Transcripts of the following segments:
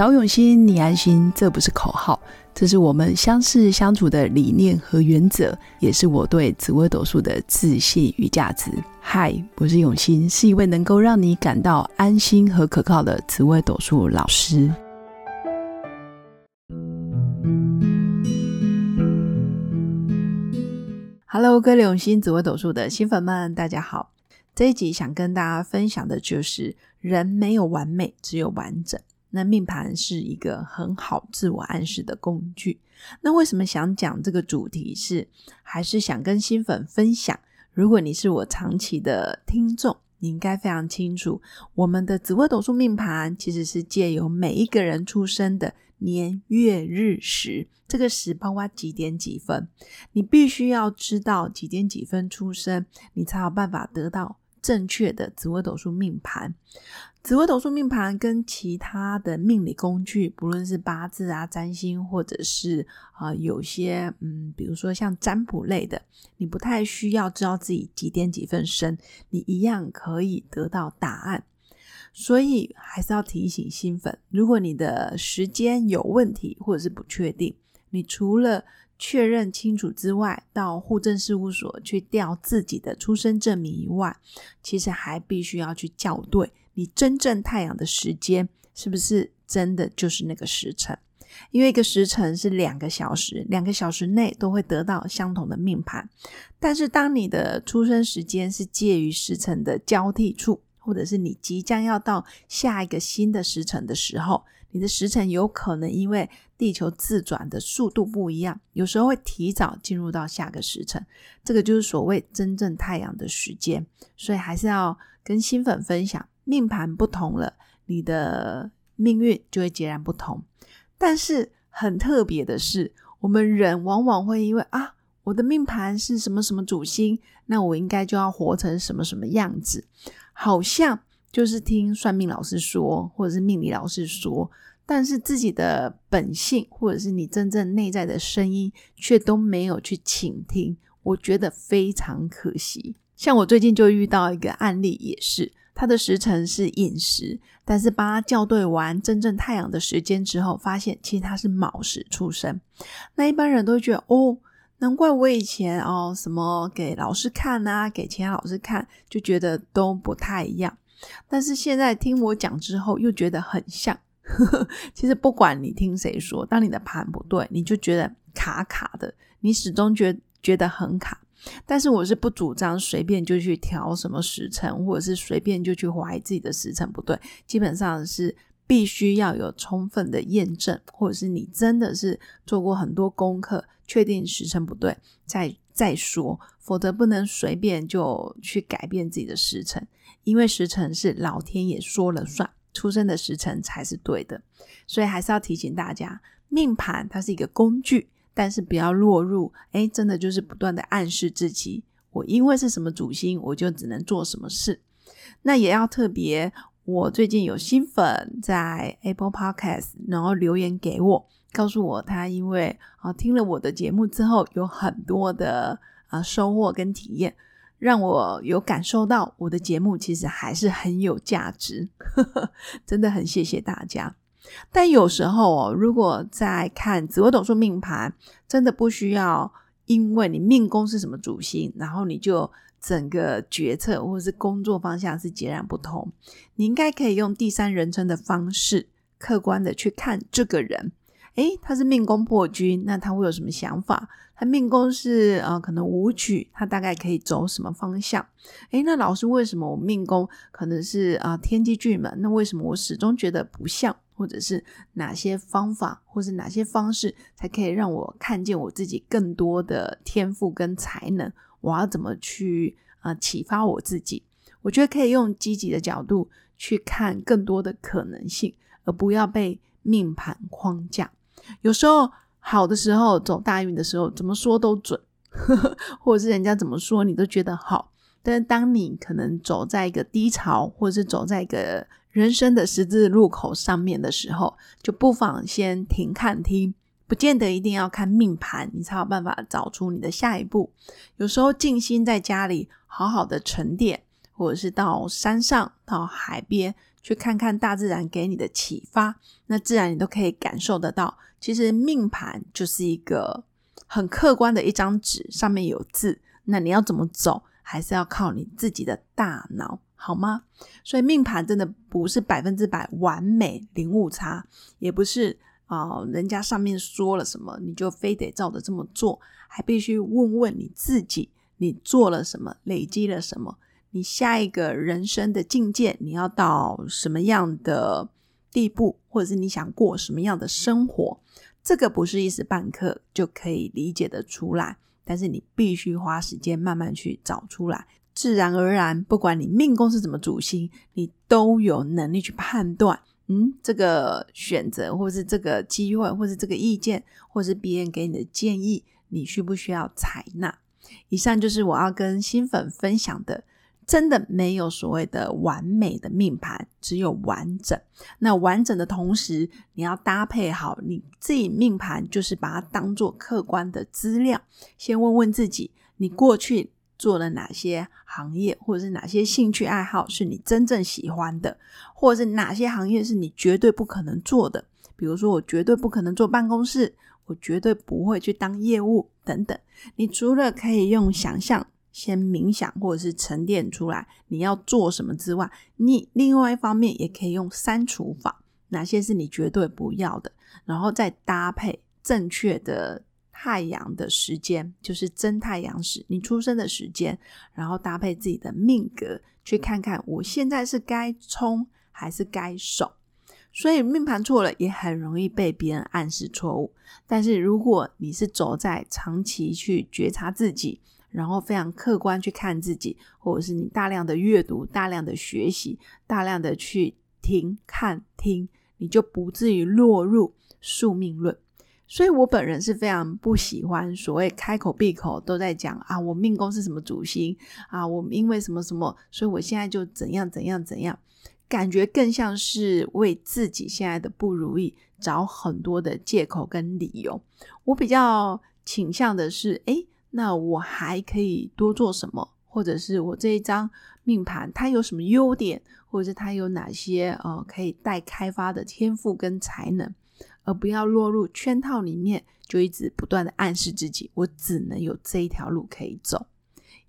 找永新，你安心，这不是口号，这是我们相识相处的理念和原则，也是我对紫微斗数的自信与价值。嗨，我是永新，是一位能够让你感到安心和可靠的紫微斗数老师。Hello，各位永新紫微斗数的新粉们，大家好。这一集想跟大家分享的就是，人没有完美，只有完整。那命盘是一个很好自我暗示的工具。那为什么想讲这个主题？是还是想跟新粉分享？如果你是我长期的听众，你应该非常清楚，我们的紫微斗数命盘其实是借由每一个人出生的年月日时，这个时包括几点几分，你必须要知道几点几分出生，你才有办法得到。正确的紫微斗数命盘，紫微斗数命盘跟其他的命理工具，不论是八字啊、占星，或者是啊有些嗯，比如说像占卜类的，你不太需要知道自己几点几分生，你一样可以得到答案。所以还是要提醒新粉，如果你的时间有问题或者是不确定，你除了确认清楚之外，到户政事务所去调自己的出生证明以外，其实还必须要去校对你真正太阳的时间是不是真的就是那个时辰，因为一个时辰是两个小时，两个小时内都会得到相同的命盘。但是当你的出生时间是介于时辰的交替处，或者是你即将要到下一个新的时辰的时候。你的时辰有可能因为地球自转的速度不一样，有时候会提早进入到下个时辰，这个就是所谓真正太阳的时间。所以还是要跟新粉分享，命盘不同了，你的命运就会截然不同。但是很特别的是，我们人往往会因为啊，我的命盘是什么什么主星，那我应该就要活成什么什么样子，好像。就是听算命老师说，或者是命理老师说，但是自己的本性，或者是你真正内在的声音，却都没有去倾听，我觉得非常可惜。像我最近就遇到一个案例，也是他的时辰是寅时，但是帮他校对完真正太阳的时间之后，发现其实他是卯时出生。那一般人都觉得，哦，难怪我以前哦什么给老师看啊，给其他老师看，就觉得都不太一样。但是现在听我讲之后，又觉得很像。其实不管你听谁说，当你的盘不对，你就觉得卡卡的，你始终觉觉得很卡。但是我是不主张随便就去调什么时辰，或者是随便就去怀疑自己的时辰不对。基本上是必须要有充分的验证，或者是你真的是做过很多功课，确定时辰不对，再再说，否则不能随便就去改变自己的时辰。因为时辰是老天爷说了算，出生的时辰才是对的，所以还是要提醒大家，命盘它是一个工具，但是不要落入哎，真的就是不断的暗示自己，我因为是什么主星，我就只能做什么事。那也要特别，我最近有新粉在 Apple Podcast，然后留言给我，告诉我他因为啊听了我的节目之后，有很多的啊收获跟体验。让我有感受到我的节目其实还是很有价值，真的很谢谢大家。但有时候哦，如果在看紫微斗数命盘，真的不需要因为你命宫是什么主星，然后你就整个决策或是工作方向是截然不同。你应该可以用第三人称的方式，客观的去看这个人。诶，他是命宫破军，那他会有什么想法？他命宫是呃，可能武曲，他大概可以走什么方向？诶，那老师为什么我命宫可能是啊天机巨门？那为什么我始终觉得不像？或者是哪些方法，或是哪些方式，才可以让我看见我自己更多的天赋跟才能？我要怎么去啊启发我自己？我觉得可以用积极的角度去看更多的可能性，而不要被命盘框架。有时候好的时候走大运的时候，怎么说都准，或者是人家怎么说你都觉得好。但是当你可能走在一个低潮，或者是走在一个人生的十字路口上面的时候，就不妨先停看听，不见得一定要看命盘，你才有办法找出你的下一步。有时候静心在家里，好好的沉淀。或者是到山上、到海边去看看大自然给你的启发，那自然你都可以感受得到。其实命盘就是一个很客观的一张纸，上面有字，那你要怎么走，还是要靠你自己的大脑，好吗？所以命盘真的不是百分之百完美零误差，也不是啊，人家上面说了什么你就非得照着这么做，还必须问问你自己，你做了什么，累积了什么，你下一个人生的境界，你要到什么样的？地步，或者是你想过什么样的生活，这个不是一时半刻就可以理解的出来，但是你必须花时间慢慢去找出来，自然而然，不管你命宫是怎么主星，你都有能力去判断，嗯，这个选择，或是这个机会，或是这个意见，或是别人给你的建议，你需不需要采纳？以上就是我要跟新粉分享的。真的没有所谓的完美的命盘，只有完整。那完整的同时，你要搭配好你自己命盘，就是把它当做客观的资料。先问问自己，你过去做了哪些行业，或者是哪些兴趣爱好是你真正喜欢的，或者是哪些行业是你绝对不可能做的。比如说，我绝对不可能坐办公室，我绝对不会去当业务等等。你除了可以用想象。先冥想或者是沉淀出来你要做什么之外，你另外一方面也可以用删除法，哪些是你绝对不要的，然后再搭配正确的太阳的时间，就是真太阳时你出生的时间，然后搭配自己的命格，去看看我现在是该冲还是该守。所以命盘错了也很容易被别人暗示错误，但是如果你是走在长期去觉察自己。然后非常客观去看自己，或者是你大量的阅读、大量的学习、大量的去听、看、听，你就不至于落入宿命论。所以我本人是非常不喜欢所谓开口闭口都在讲啊，我命宫是什么主星啊，我因为什么什么，所以我现在就怎样怎样怎样，感觉更像是为自己现在的不如意找很多的借口跟理由。我比较倾向的是，哎。那我还可以多做什么？或者是我这一张命盘它有什么优点，或者是它有哪些呃可以待开发的天赋跟才能，而不要落入圈套里面，就一直不断的暗示自己，我只能有这一条路可以走。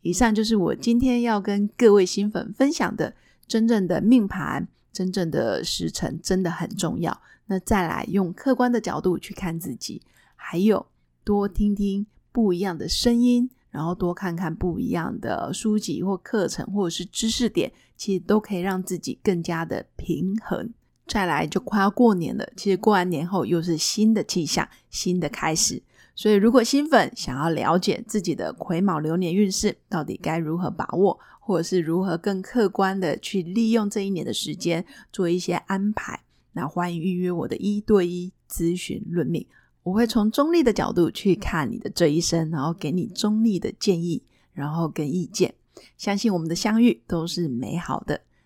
以上就是我今天要跟各位新粉分享的，真正的命盘，真正的时辰真的很重要。那再来用客观的角度去看自己，还有多听听。不一样的声音，然后多看看不一样的书籍或课程，或者是知识点，其实都可以让自己更加的平衡。再来就快要过年了，其实过完年后又是新的气象，新的开始。所以如果新粉想要了解自己的癸卯流年运势到底该如何把握，或者是如何更客观的去利用这一年的时间做一些安排，那欢迎预约我的一对一咨询论命。我会从中立的角度去看你的这一生，然后给你中立的建议，然后跟意见。相信我们的相遇都是美好的。